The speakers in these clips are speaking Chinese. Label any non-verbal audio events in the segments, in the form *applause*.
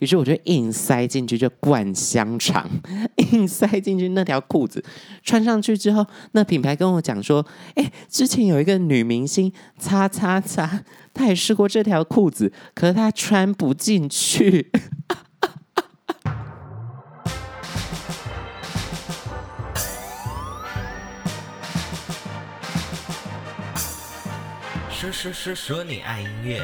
于是我就硬塞进去，就灌香肠，*laughs* 硬塞进去那条裤子，穿上去之后，那品牌跟我讲说：“哎，之前有一个女明星，擦擦擦，她也试过这条裤子，可是她穿不进去。*laughs* ”说说说说你爱音乐。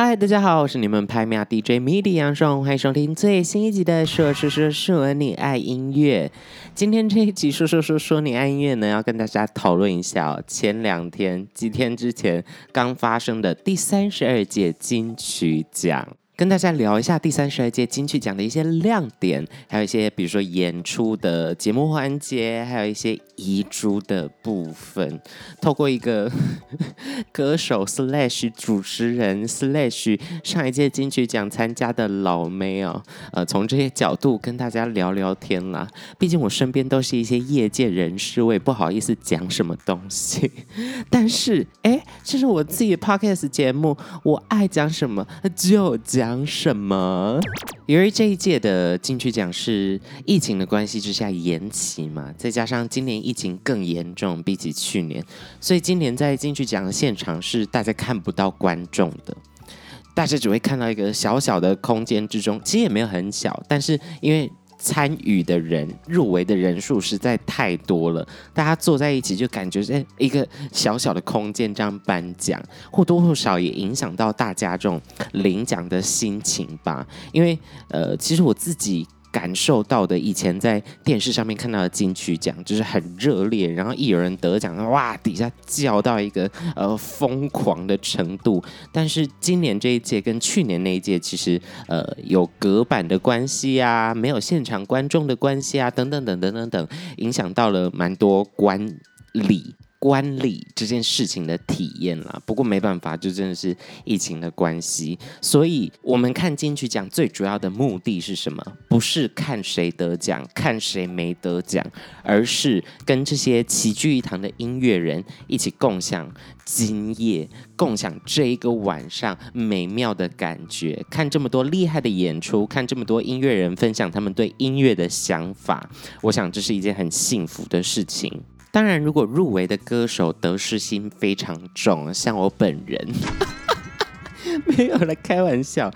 嗨，大家好，我是你们拍秒 DJ MIDI 杨双，欢迎收听最新一集的说说说说你爱音乐。今天这一集说说说说你爱音乐呢，要跟大家讨论一下前两天几天之前刚发生的第三十二届金曲奖。跟大家聊一下第三十二届金曲奖的一些亮点，还有一些比如说演出的节目环节，还有一些遗珠的部分。*laughs* 透过一个 *laughs* 歌手 slash 主持人 slash 上一届金曲奖参加的老妹哦，呃，从这些角度跟大家聊聊天啦。毕竟我身边都是一些业界人士，我也不好意思讲什么东西。*laughs* 但是，哎，这是我自己 podcast 节目，我爱讲什么就讲。讲什么？由于这一届的金曲奖是疫情的关系之下延期嘛，再加上今年疫情更严重，比起去年，所以今年在金曲奖的现场是大家看不到观众的，大家只会看到一个小小的空间之中，其实也没有很小，但是因为。参与的人入围的人数实在太多了，大家坐在一起就感觉在一个小小的空间这样颁奖，或多或少也影响到大家这种领奖的心情吧。因为呃，其实我自己。感受到的以前在电视上面看到的金曲奖就是很热烈，然后一有人得奖，哇，底下叫到一个呃疯狂的程度。但是今年这一届跟去年那一届其实呃有隔板的关系啊，没有现场观众的关系啊，等等等等等等，影响到了蛮多观礼。观礼这件事情的体验啦，不过没办法，就真的是疫情的关系，所以我们看金曲奖最主要的目的是什么？不是看谁得奖，看谁没得奖，而是跟这些齐聚一堂的音乐人一起共享今夜，共享这一个晚上美妙的感觉。看这么多厉害的演出，看这么多音乐人分享他们对音乐的想法，我想这是一件很幸福的事情。当然，如果入围的歌手得失心非常重，像我本人，*laughs* 没有了开玩笑，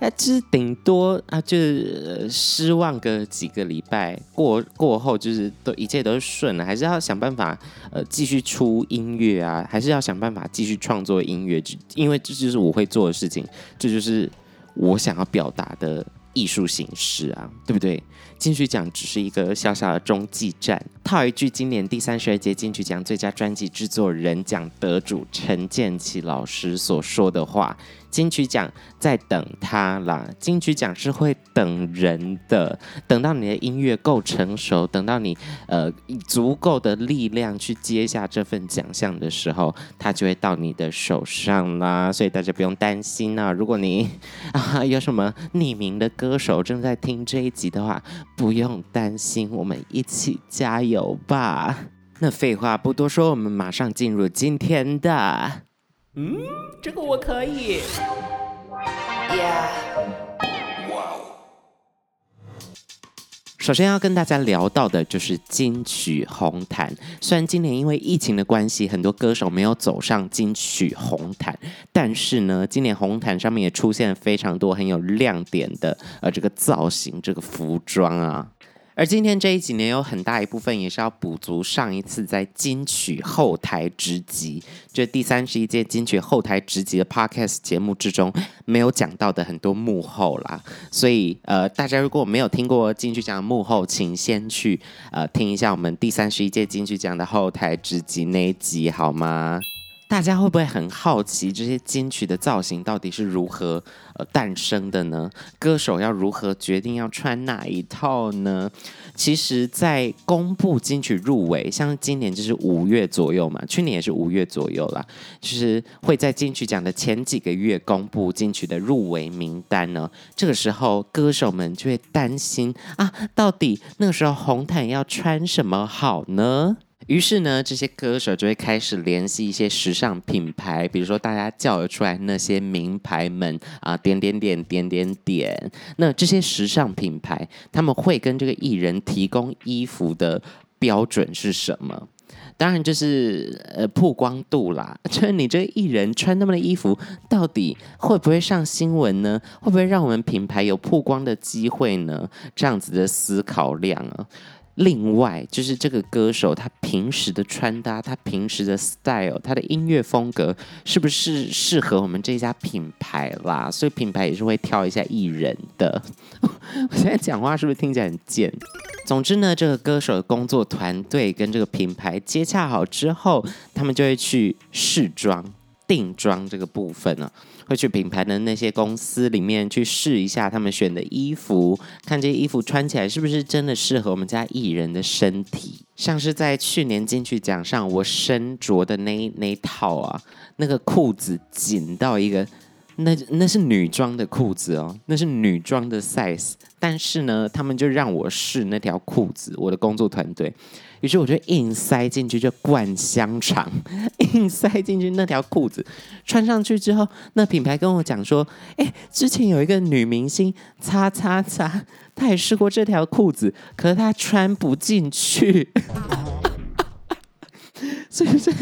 那就是顶多啊，就是失望个几个礼拜，过过后就是都一切都顺了，还是要想办法呃继续出音乐啊，还是要想办法继续创作音乐，就因为这就是我会做的事情，这就是我想要表达的。艺术形式啊，对不对？金曲奖只是一个小小的中继站。套一句今年第三十二届金曲奖最佳专辑制作人奖得主陈建奇老师所说的话。金曲奖在等他啦，金曲奖是会等人的，等到你的音乐够成熟，等到你呃足够的力量去接下这份奖项的时候，它就会到你的手上啦。所以大家不用担心啊，*laughs* 如果你啊有什么匿名的歌手正在听这一集的话，不用担心，我们一起加油吧。那废话不多说，我们马上进入今天的。嗯，这个我可以。Yeah. Wow. 首先要跟大家聊到的就是金曲红毯。虽然今年因为疫情的关系，很多歌手没有走上金曲红毯，但是呢，今年红毯上面也出现了非常多很有亮点的呃这个造型，这个服装啊。而今天这一集呢，有很大一部分也是要补足上一次在金曲后台直击，这第三十一届金曲后台直击的 Podcast 节目之中没有讲到的很多幕后啦。所以呃，大家如果没有听过金曲奖的幕后，请先去呃听一下我们第三十一届金曲奖的后台直击那一集好吗？大家会不会很好奇这些金曲的造型到底是如何呃诞生的呢？歌手要如何决定要穿哪一套呢？其实，在公布金曲入围，像今年就是五月左右嘛，去年也是五月左右啦，就是会在金曲奖的前几个月公布金曲的入围名单呢。这个时候，歌手们就会担心啊，到底那个时候红毯要穿什么好呢？于是呢，这些歌手就会开始联系一些时尚品牌，比如说大家叫得出来那些名牌们啊，点点点点点点。那这些时尚品牌，他们会跟这个艺人提供衣服的标准是什么？当然就是呃曝光度啦，*laughs* 就是你这个艺人穿那么的衣服，到底会不会上新闻呢？会不会让我们品牌有曝光的机会呢？这样子的思考量啊。另外，就是这个歌手他平时的穿搭，他平时的 style，他的音乐风格，是不是适合我们这家品牌啦？所以品牌也是会挑一下艺人的。*laughs* 我现在讲话是不是听起来很贱？总之呢，这个歌手的工作团队跟这个品牌接洽好之后，他们就会去试装、定妆这个部分呢、会去品牌的那些公司里面去试一下他们选的衣服，看这些衣服穿起来是不是真的适合我们家艺人的身体。像是在去年金曲奖上，我身着的那那套啊，那个裤子紧到一个，那那是女装的裤子哦，那是女装的 size。但是呢，他们就让我试那条裤子，我的工作团队。于是我就硬塞进去，就灌香肠，硬塞进去那条裤子，穿上去之后，那品牌跟我讲说：“哎，之前有一个女明星，擦擦擦，她也试过这条裤子，可是她穿不进去。” *laughs* 所以这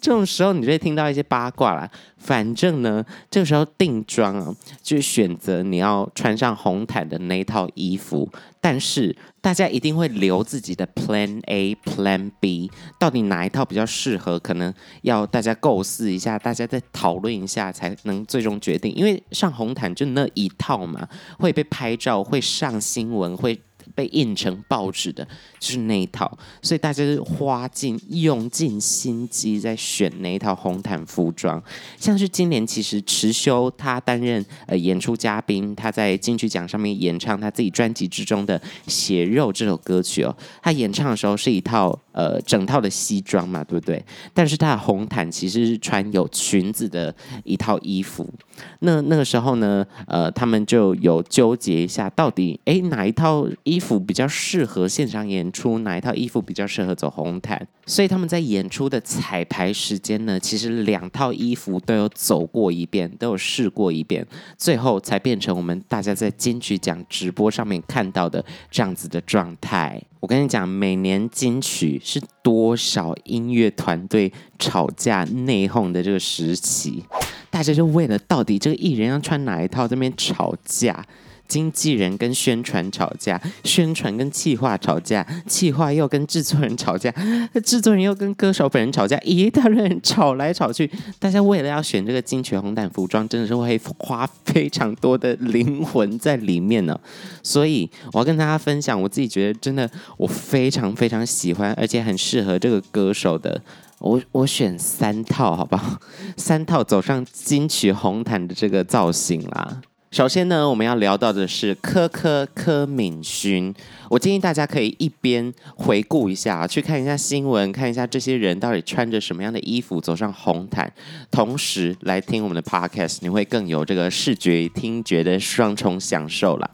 这种时候，你就会听到一些八卦啦。反正呢，这个时候定妆啊，就选择你要穿上红毯的那一套衣服。但是大家一定会留自己的 Plan A、Plan B，到底哪一套比较适合？可能要大家构思一下，大家再讨论一下，才能最终决定。因为上红毯就那一套嘛，会被拍照，会上新闻，会。被印成报纸的就是那一套，所以大家就花尽用尽心机在选那一套红毯服装。像是今年其实池修他担任呃演出嘉宾，他在金曲奖上面演唱他自己专辑之中的《血肉》这首歌曲哦。他演唱的时候是一套呃整套的西装嘛，对不对？但是他的红毯其实是穿有裙子的一套衣服。那那个时候呢，呃，他们就有纠结一下，到底哎哪一套衣服比较适合现场演出，哪一套衣服比较适合走红毯？所以他们在演出的彩排时间呢，其实两套衣服都有走过一遍，都有试过一遍，最后才变成我们大家在金曲奖直播上面看到的这样子的状态。我跟你讲，每年金曲是多少音乐团队吵架内讧的这个时期。大家就为了到底这个艺人要穿哪一套，这边吵架，经纪人跟宣传吵架，宣传跟企划吵架，企划又跟制作人吵架，制作人又跟歌手本人吵架，一大堆人吵来吵去。大家为了要选这个金曲红毯服装，真的是会花非常多的灵魂在里面呢。所以我要跟大家分享，我自己觉得真的我非常非常喜欢，而且很适合这个歌手的。我我选三套，好不好？三套走上金曲红毯的这个造型啦。首先呢，我们要聊到的是柯柯柯敏勋。我建议大家可以一边回顾一下，去看一下新闻，看一下这些人到底穿着什么样的衣服走上红毯，同时来听我们的 podcast，你会更有这个视觉与听觉的双重享受了。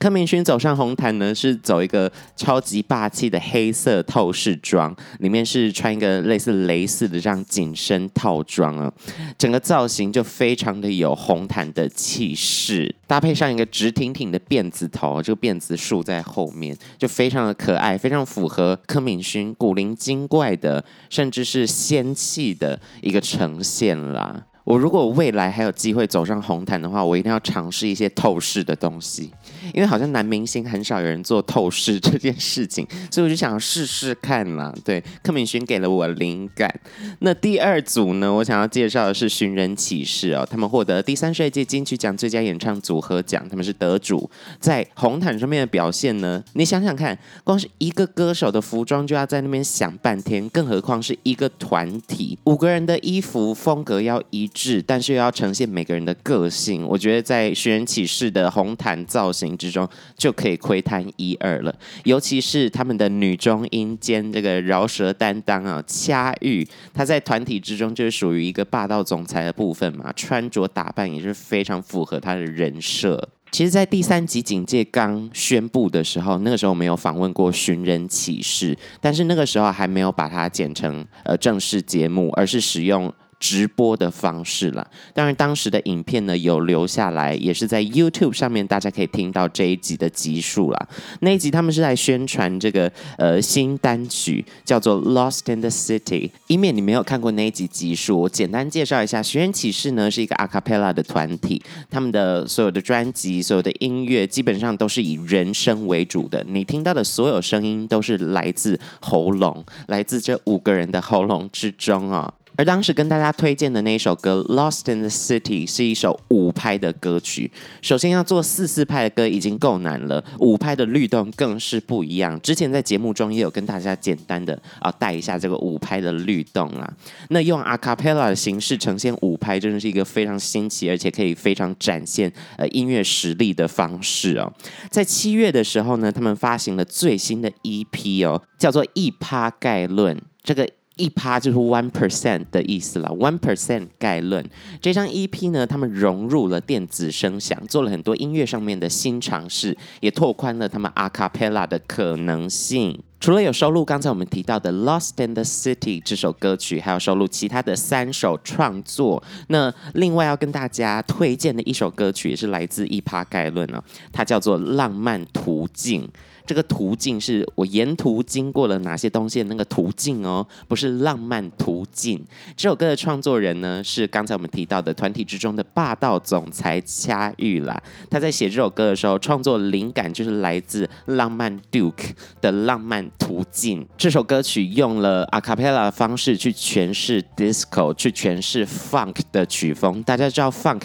柯泯薰走上红毯呢，是走一个超级霸气的黑色透视装，里面是穿一个类似蕾丝的这样紧身套装啊，整个造型就非常的有红毯的气势，搭配上一个直挺挺的辫子头，这个辫子竖在后面，就非常的可爱，非常符合柯泯薰古灵精怪的，甚至是仙气的一个呈现啦。我如果未来还有机会走上红毯的话，我一定要尝试一些透视的东西，因为好像男明星很少有人做透视这件事情，所以我就想要试试看啦。对，柯敏薰给了我灵感。那第二组呢，我想要介绍的是寻人启事哦，他们获得第三十二届金曲奖最佳演唱组合奖，他们是得主，在红毯上面的表现呢，你想想看，光是一个歌手的服装就要在那边想半天，更何况是一个团体，五个人的衣服风格要一致。但是又要呈现每个人的个性，我觉得在寻人启事的红毯造型之中就可以窥探一二了。尤其是他们的女中音兼这个饶舌担当啊，恰玉，她在团体之中就是属于一个霸道总裁的部分嘛，穿着打扮也是非常符合她的人设。其实，在第三集警戒刚宣布的时候，那个时候没有访问过寻人启事，但是那个时候还没有把它剪成呃正式节目，而是使用。直播的方式了，当然当时的影片呢有留下来，也是在 YouTube 上面，大家可以听到这一集的集数了。那一集他们是在宣传这个呃新单曲，叫做《Lost in the City》。以免你没有看过那一集集数，我简单介绍一下，寻人启事呢是一个 Acapella 的团体，他们的所有的专辑、所有的音乐基本上都是以人声为主的，你听到的所有声音都是来自喉咙，来自这五个人的喉咙之中啊、而当时跟大家推荐的那一首歌《Lost in the City》是一首五拍的歌曲。首先要做四四拍的歌已经够难了，五拍的律动更是不一样。之前在节目中也有跟大家简单的啊带一下这个五拍的律动啊。那用 a cappella 的形式呈现五拍，真的是一个非常新奇，而且可以非常展现呃音乐实力的方式哦。在七月的时候呢，他们发行了最新的 EP 哦，叫做《一趴概论》这个。一趴就是 one percent 的意思了，one percent 概论。这张 EP 呢，他们融入了电子声响，做了很多音乐上面的新尝试，也拓宽了他们 a cappella 的可能性。除了有收录刚才我们提到的《Lost in the City》这首歌曲，还有收录其他的三首创作。那另外要跟大家推荐的一首歌曲，也是来自一趴概论哦，它叫做《浪漫途径》。这个途径是我沿途经过了哪些东西的那个途径哦，不是浪漫途径。这首歌的创作人呢，是刚才我们提到的团体之中的霸道总裁恰玉啦。他在写这首歌的时候，创作灵感就是来自浪漫 Duke 的浪漫途径。这首歌曲用了 a cappella 的方式去诠释 disco，去诠释 funk 的曲风。大家知道 funk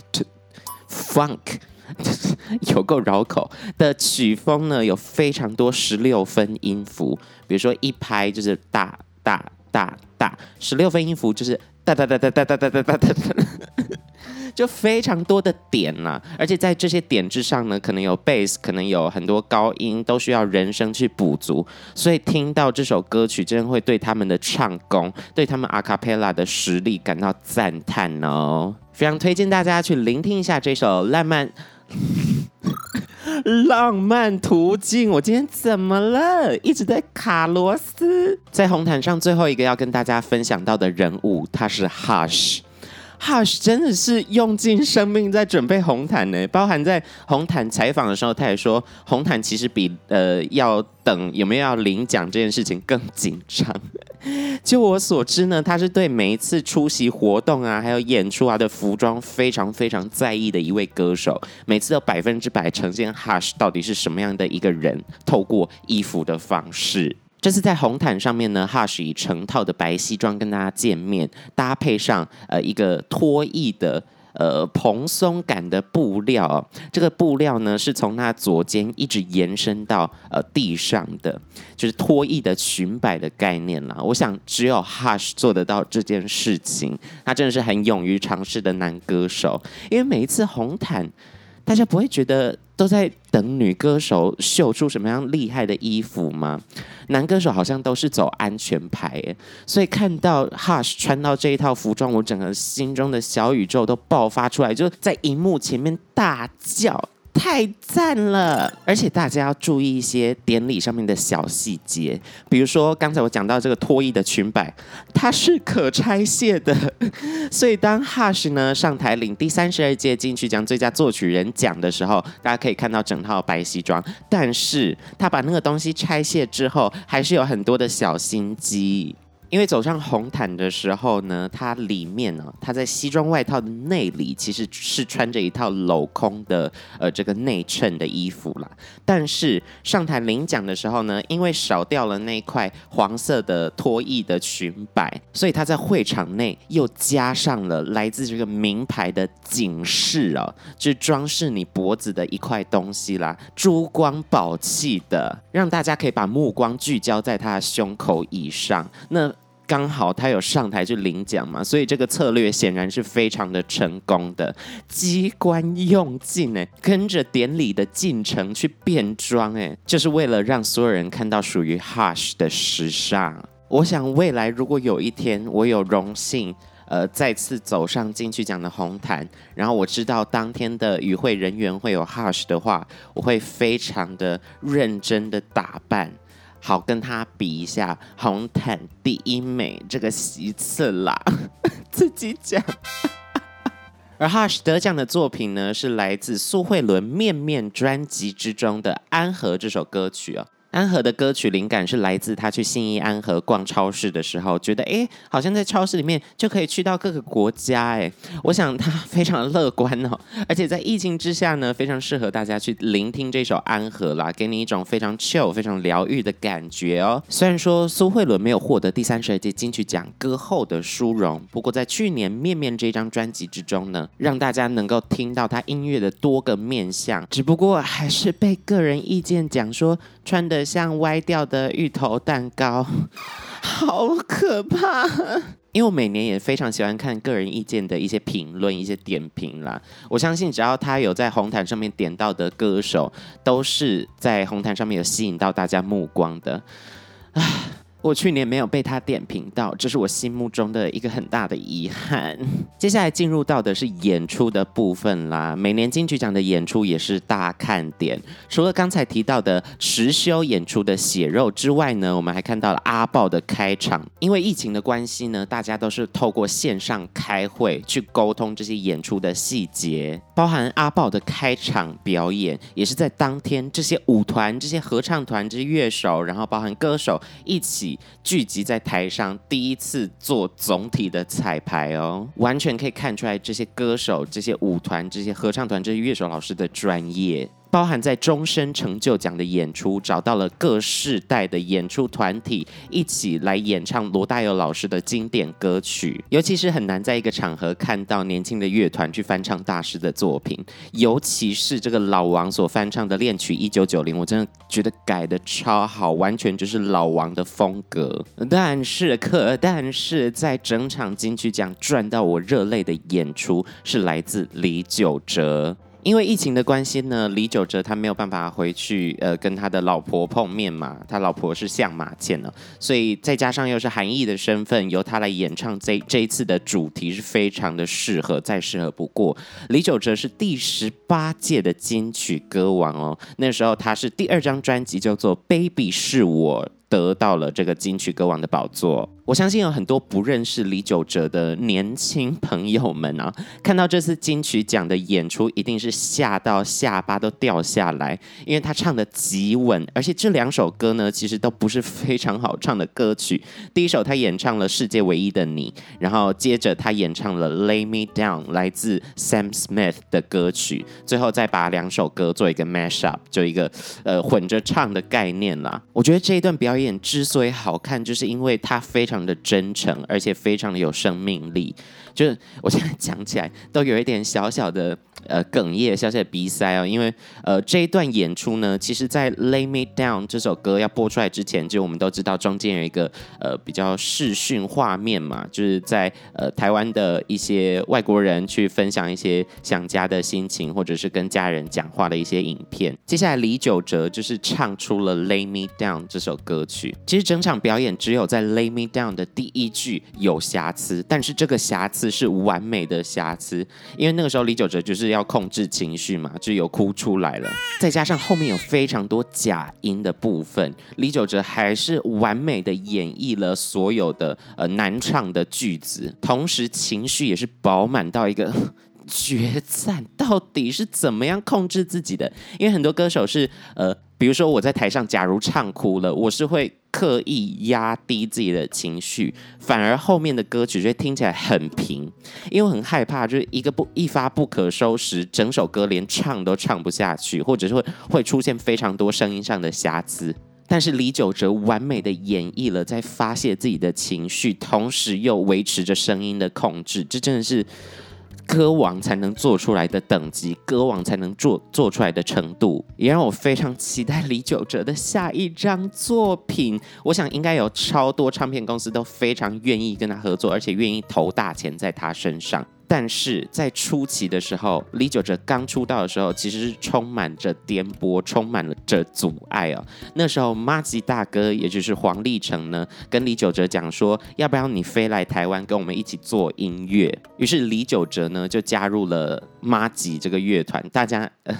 funk。*laughs* 有够绕口的曲风呢，有非常多十六分音符，比如说一拍就是大大大大，十六分音符就是哒哒哒哒哒哒哒哒哒哒，*laughs* 就非常多的点呐，而且在这些点之上呢，可能有贝斯，可能有很多高音，都需要人声去补足，所以听到这首歌曲，真的会对他们的唱功，对他们阿卡贝拉的实力感到赞叹哦，非常推荐大家去聆听一下这首浪漫。*laughs* 浪漫途径，我今天怎么了？一直在卡螺丝。在红毯上，最后一个要跟大家分享到的人物，他是 Hush。Hush 真的是用尽生命在准备红毯呢，包含在红毯采访的时候，他也说红毯其实比呃要等有没有要领奖这件事情更紧张。*laughs* 就我所知呢，他是对每一次出席活动啊，还有演出啊的服装非常非常在意的一位歌手，每次都百分之百呈现 Hush 到底是什么样的一个人，透过衣服的方式。这次在红毯上面呢，Hush 以成套的白西装跟大家见面，搭配上呃一个脱衣的呃蓬松感的布料，这个布料呢是从他左肩一直延伸到呃地上的，就是脱翼的裙摆的概念啦。我想只有 Hush 做得到这件事情，他真的是很勇于尝试的男歌手，因为每一次红毯，大家不会觉得都在等女歌手秀出什么样厉害的衣服吗？男歌手好像都是走安全牌，所以看到 Hush 穿到这一套服装，我整个心中的小宇宙都爆发出来，就在荧幕前面大叫。太赞了！而且大家要注意一些典礼上面的小细节，比如说刚才我讲到这个脱衣的裙摆，它是可拆卸的，*laughs* 所以当 Hush 呢上台领第三十二届金曲奖最佳作曲人奖的时候，大家可以看到整套白西装，但是他把那个东西拆卸之后，还是有很多的小心机。因为走上红毯的时候呢，他里面呢，他在西装外套的内里其实是穿着一套镂空的呃这个内衬的衣服啦。但是上台领奖的时候呢，因为少掉了那块黄色的脱翼的裙摆，所以他在会场内又加上了来自这个名牌的警示哦，就是装饰你脖子的一块东西啦，珠光宝气的，让大家可以把目光聚焦在他的胸口以上。那刚好他有上台去领奖嘛，所以这个策略显然是非常的成功的，机关用尽哎，跟着典礼的进程去变装哎，就是为了让所有人看到属于 Hush 的时尚。我想未来如果有一天我有荣幸呃再次走上金曲奖的红毯，然后我知道当天的与会人员会有 Hush 的话，我会非常的认真的打扮，好跟他比一下红毯第一美这个席次啦，*laughs* 自己讲。*laughs* 而 Hush 得奖的作品呢，是来自苏慧伦《面面》专辑之中的《安和》这首歌曲哦。安和的歌曲灵感是来自他去信义安和逛超市的时候，觉得哎，好像在超市里面就可以去到各个国家哎。我想他非常乐观哦，*laughs* 而且在疫情之下呢，非常适合大家去聆听这首安和啦，给你一种非常 chill、非常疗愈的感觉哦。虽然说苏慧伦没有获得第三十二届金曲奖歌后的殊荣，不过在去年《面面》这张专辑之中呢，让大家能够听到他音乐的多个面向，只不过还是被个人意见讲说穿的。像歪掉的芋头蛋糕，*laughs* 好可怕！因为我每年也非常喜欢看个人意见的一些评论、一些点评啦。我相信只要他有在红毯上面点到的歌手，都是在红毯上面有吸引到大家目光的。啊。我去年没有被他点评到，这是我心目中的一个很大的遗憾。接下来进入到的是演出的部分啦。每年金曲奖的演出也是大看点，除了刚才提到的实修演出的血肉之外呢，我们还看到了阿爆的开场。因为疫情的关系呢，大家都是透过线上开会去沟通这些演出的细节，包含阿爆的开场表演，也是在当天这些舞团、这些合唱团、这些乐手，然后包含歌手一起。聚集在台上，第一次做总体的彩排哦，完全可以看出来这些歌手、这些舞团、这些合唱团、这些乐手老师的专业。包含在终身成就奖的演出，找到了各世代的演出团体一起来演唱罗大佑老师的经典歌曲，尤其是很难在一个场合看到年轻的乐团去翻唱大师的作品，尤其是这个老王所翻唱的恋曲一九九零，我真的觉得改得超好，完全就是老王的风格。但是，可但是在整场金曲奖赚到我热泪的演出是来自李玖哲。因为疫情的关系呢，李玖哲他没有办法回去，呃，跟他的老婆碰面嘛。他老婆是相马倩了，所以再加上又是韩裔的身份，由他来演唱这这一次的主题是非常的适合，再适合不过。李玖哲是第十八届的金曲歌王哦，那时候他是第二张专辑叫做《Baby 是我》。得到了这个金曲歌王的宝座，我相信有很多不认识李玖哲的年轻朋友们啊，看到这次金曲奖的演出，一定是吓到下巴都掉下来，因为他唱的极稳，而且这两首歌呢，其实都不是非常好唱的歌曲。第一首他演唱了《世界唯一的你》，然后接着他演唱了《Lay Me Down》，来自 Sam Smith 的歌曲，最后再把两首歌做一个 mash up，就一个呃混着唱的概念啦。我觉得这一段表表演。之所以好看，就是因为它非常的真诚，而且非常的有生命力。就是我现在讲起来都有一点小小的呃哽咽，小小的鼻塞哦。因为呃这一段演出呢，其实在《Lay Me Down》这首歌要播出来之前，就我们都知道中间有一个呃比较视讯画面嘛，就是在呃台湾的一些外国人去分享一些想家的心情，或者是跟家人讲话的一些影片。接下来李玖哲就是唱出了《Lay Me Down》这首歌曲。其实整场表演只有在《Lay Me Down》的第一句有瑕疵，但是这个瑕疵。是完美的瑕疵，因为那个时候李九哲就是要控制情绪嘛，就有哭出来了，再加上后面有非常多假音的部分，李九哲还是完美的演绎了所有的呃难唱的句子，同时情绪也是饱满到一个决战。到底是怎么样控制自己的？因为很多歌手是呃，比如说我在台上假如唱哭了，我是会。刻意压低自己的情绪，反而后面的歌曲就会听起来很平，因为我很害怕，就是一个不一发不可收拾，整首歌连唱都唱不下去，或者是会会出现非常多声音上的瑕疵。但是李玖哲完美的演绎了在发泄自己的情绪，同时又维持着声音的控制，这真的是。歌王才能做出来的等级，歌王才能做做出来的程度，也让我非常期待李玖哲的下一张作品。我想应该有超多唱片公司都非常愿意跟他合作，而且愿意投大钱在他身上。但是在初期的时候，李玖哲刚出道的时候，其实是充满着颠簸，充满了着阻碍哦。那时候，妈吉大哥，也就是黄立成呢，跟李玖哲讲说，要不要你飞来台湾跟我们一起做音乐？于是李玖哲呢就加入了妈吉这个乐团。大家呃。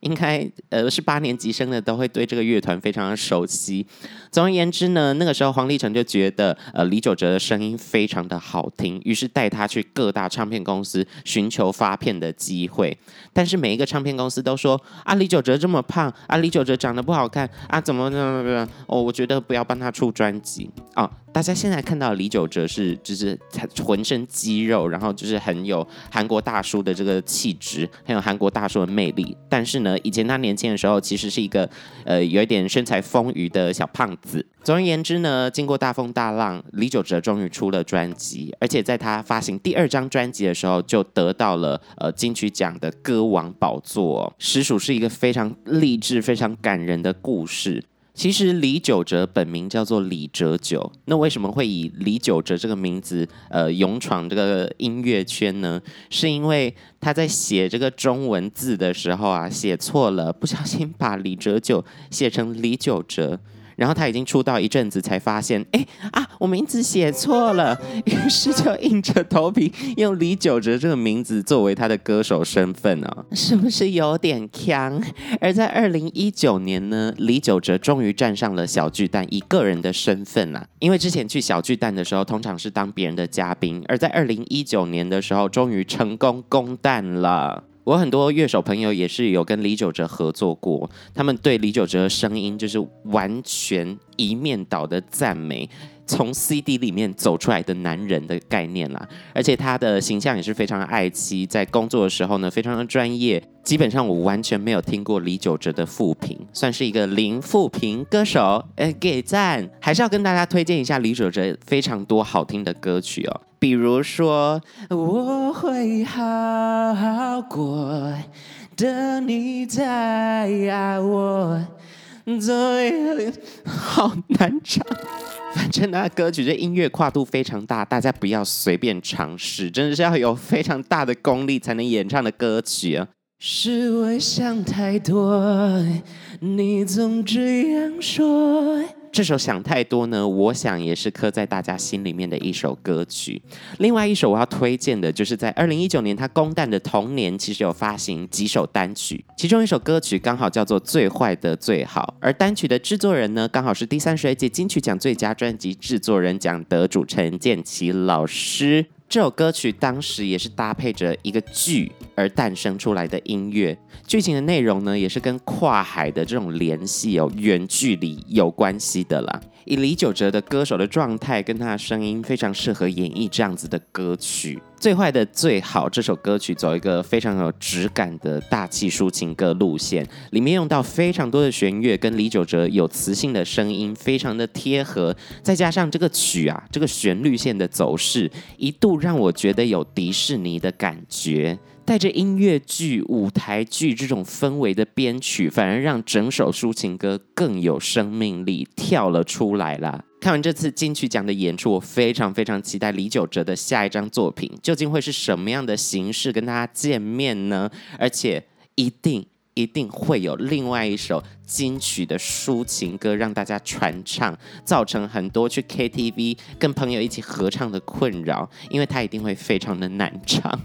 应该呃是八年级生的都会对这个乐团非常的熟悉。总而言之呢，那个时候黄立成就觉得呃李玖哲的声音非常的好听，于是带他去各大唱片公司寻求发片的机会。但是每一个唱片公司都说啊李玖哲这么胖啊李玖哲长得不好看啊怎么怎么怎么哦我觉得不要帮他出专辑啊。大家现在看到李玖哲是就是他浑身肌肉，然后就是很有韩国大叔的这个气质，很有韩国大叔的魅力。但是呢，以前他年轻的时候其实是一个呃有一点身材丰腴的小胖子。总而言之呢，经过大风大浪，李玖哲终于出了专辑，而且在他发行第二张专辑的时候就得到了呃金曲奖的歌王宝座，实属是一个非常励志、非常感人的故事。其实李九哲本名叫做李哲九，那为什么会以李九哲这个名字呃勇闯这个音乐圈呢？是因为他在写这个中文字的时候啊写错了，不小心把李哲九写成李九哲。然后他已经出道一阵子，才发现，哎啊，我名字写错了，于是就硬着头皮用李玖哲这个名字作为他的歌手身份啊，是不是有点强？而在二零一九年呢，李玖哲终于站上了小巨蛋，以个人的身份啊，因为之前去小巨蛋的时候，通常是当别人的嘉宾，而在二零一九年的时候，终于成功攻蛋了。我很多乐手朋友也是有跟李玖哲合作过，他们对李玖哲的声音就是完全一面倒的赞美，从 CD 里面走出来的男人的概念啦，而且他的形象也是非常的爱妻，在工作的时候呢，非常的专业。基本上我完全没有听过李玖哲的负评，算是一个零负评歌手，哎，给赞！还是要跟大家推荐一下李玖哲非常多好听的歌曲哦。比如说，我会好好过，等你再爱我。好难唱。反正那歌曲这音乐跨度非常大，大家不要随便尝试，真的是要有非常大的功力才能演唱的歌曲啊。是我想太多，你总这样说。这首想太多呢，我想也是刻在大家心里面的一首歌曲。另外一首我要推荐的，就是在二零一九年他公蛋的同年，其实有发行几首单曲，其中一首歌曲刚好叫做《最坏的最好》，而单曲的制作人呢，刚好是第三十二届金曲奖最佳专辑制作人奖得主陈建奇老师。这首歌曲当时也是搭配着一个剧而诞生出来的音乐，剧情的内容呢，也是跟跨海的这种联系有远距离有关系的啦。以李玖哲的歌手的状态跟他的声音，非常适合演绎这样子的歌曲。最坏的最好这首歌曲走一个非常有质感的大气抒情歌路线，里面用到非常多的弦乐，跟李玖哲有磁性的声音，非常的贴合。再加上这个曲啊，这个旋律线的走势，一度让我觉得有迪士尼的感觉。带着音乐剧、舞台剧这种氛围的编曲，反而让整首抒情歌更有生命力，跳了出来啦。看完这次金曲奖的演出，我非常非常期待李玖哲的下一张作品究竟会是什么样的形式跟大家见面呢？而且一定一定会有另外一首金曲的抒情歌让大家传唱，造成很多去 KTV 跟朋友一起合唱的困扰，因为他一定会非常的难唱。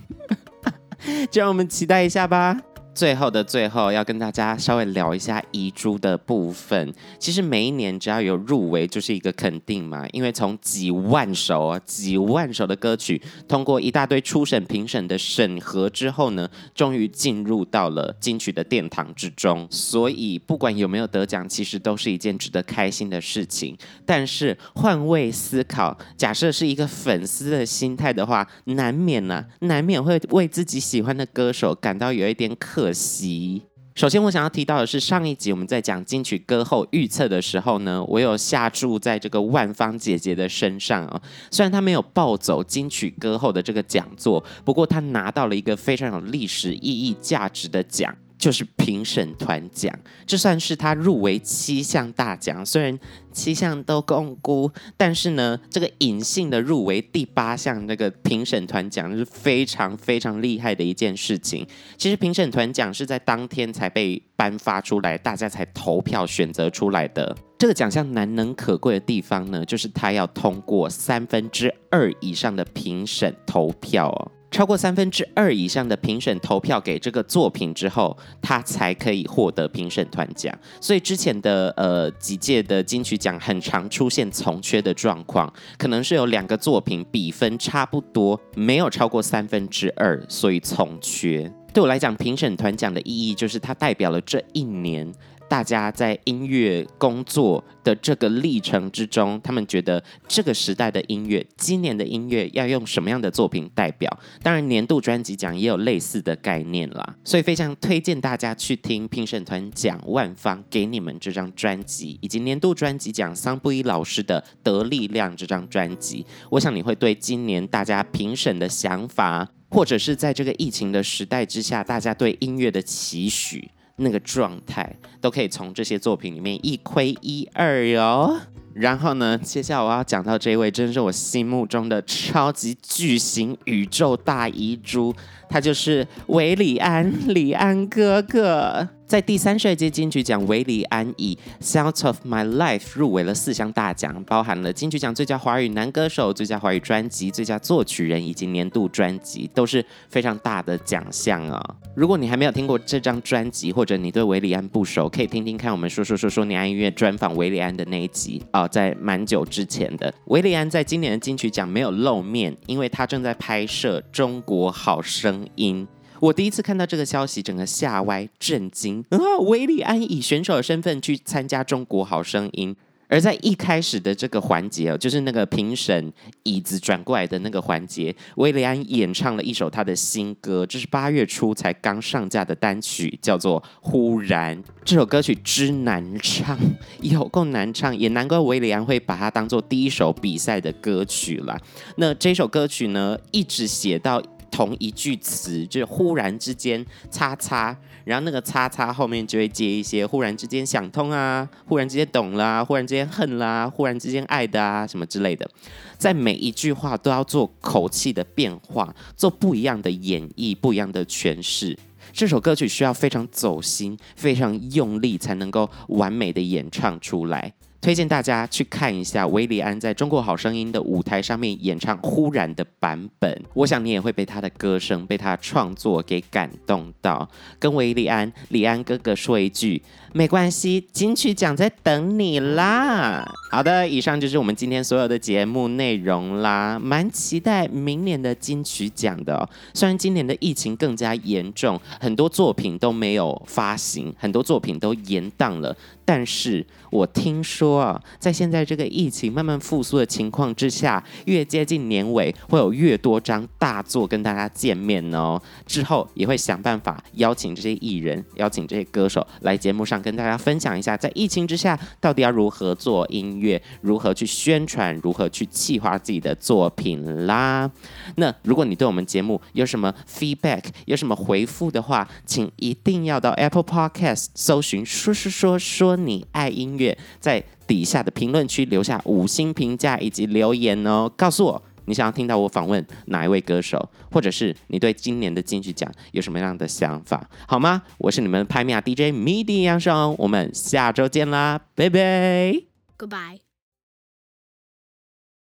就让我们期待一下吧。最后的最后，要跟大家稍微聊一下遗珠的部分。其实每一年只要有入围，就是一个肯定嘛。因为从几万首啊、几万首的歌曲，通过一大堆初审评审的审核之后呢，终于进入到了金曲的殿堂之中。所以不管有没有得奖，其实都是一件值得开心的事情。但是换位思考，假设是一个粉丝的心态的话，难免呢、啊，难免会为自己喜欢的歌手感到有一点可。可惜，首先我想要提到的是，上一集我们在讲金曲歌后预测的时候呢，我有下注在这个万芳姐姐的身上啊。虽然她没有抱走金曲歌后的这个讲座，不过她拿到了一个非常有历史意义价值的奖。就是评审团奖，这算是他入围七项大奖，虽然七项都共估，但是呢，这个隐性的入围第八项那个评审团奖是非常非常厉害的一件事情。其实评审团奖是在当天才被颁发出来，大家才投票选择出来的。这个奖项难能可贵的地方呢，就是他要通过三分之二以上的评审投票哦。超过三分之二以上的评审投票给这个作品之后，他才可以获得评审团奖。所以之前的呃几届的金曲奖很常出现从缺的状况，可能是有两个作品比分差不多，没有超过三分之二，所以从缺。对我来讲，评审团奖的意义就是它代表了这一年。大家在音乐工作的这个历程之中，他们觉得这个时代的音乐，今年的音乐要用什么样的作品代表？当然，年度专辑奖也有类似的概念啦。所以非常推荐大家去听评审团奖万芳给你们这张专辑，以及年度专辑奖桑布伊老师的《得力量》这张专辑。我想你会对今年大家评审的想法，或者是在这个疫情的时代之下，大家对音乐的期许。那个状态都可以从这些作品里面一窥一二哟。然后呢，接下来我要讲到这位，真是我心目中的超级巨型宇宙大遗珠，他就是韦礼安，礼安哥哥。在第三十二届金曲奖，韦礼安以《Sound of My Life》入围了四项大奖，包含了金曲奖最佳华语男歌手、最佳华语专辑、最佳作曲人以及年度专辑，都是非常大的奖项啊！如果你还没有听过这张专辑，或者你对韦礼安不熟，可以听听看我们说说说说你爱音乐专访韦礼安的那一集啊，在蛮久之前的。韦礼安在今年的金曲奖没有露面，因为他正在拍摄《中国好声音》。我第一次看到这个消息，整个吓歪震惊啊！韦礼安以选手的身份去参加《中国好声音》，而在一开始的这个环节哦，就是那个评审椅子转过来的那个环节，维利安演唱了一首他的新歌，这是八月初才刚上架的单曲，叫做《忽然》。这首歌曲之难唱，有够难唱，也难怪维利安会把它当做第一首比赛的歌曲了。那这首歌曲呢，一直写到。同一句词，就是忽然之间，叉叉，然后那个叉叉后面就会接一些忽然之间想通啊，忽然之间懂啦，忽然之间恨啦，忽然之间爱的啊，什么之类的，在每一句话都要做口气的变化，做不一样的演绎，不一样的诠释。这首歌曲需要非常走心，非常用力，才能够完美的演唱出来。推荐大家去看一下韦礼安在中国好声音的舞台上面演唱《忽然》的版本，我想你也会被他的歌声、被他的创作给感动到。跟韦礼安、李安哥哥说一句，没关系，金曲奖在等你啦。好的，以上就是我们今天所有的节目内容啦，蛮期待明年的金曲奖的。虽然今年的疫情更加严重，很多作品都没有发行，很多作品都延档了。但是我听说啊，在现在这个疫情慢慢复苏的情况之下，越接近年尾，会有越多张大作跟大家见面哦。之后也会想办法邀请这些艺人、邀请这些歌手来节目上跟大家分享一下，在疫情之下到底要如何做音乐，如何去宣传，如何去企划自己的作品啦。那如果你对我们节目有什么 feedback，有什么回复的话，请一定要到 Apple Podcast 搜寻说说说说。你爱音乐，在底下的评论区留下五星评价以及留言哦，告诉我你想要听到我访问哪一位歌手，或者是你对今年的金曲奖有什么样的想法，好吗？我是你们的拍米亚 DJ MIDI 杨双，我们下周见啦，拜拜，Goodbye。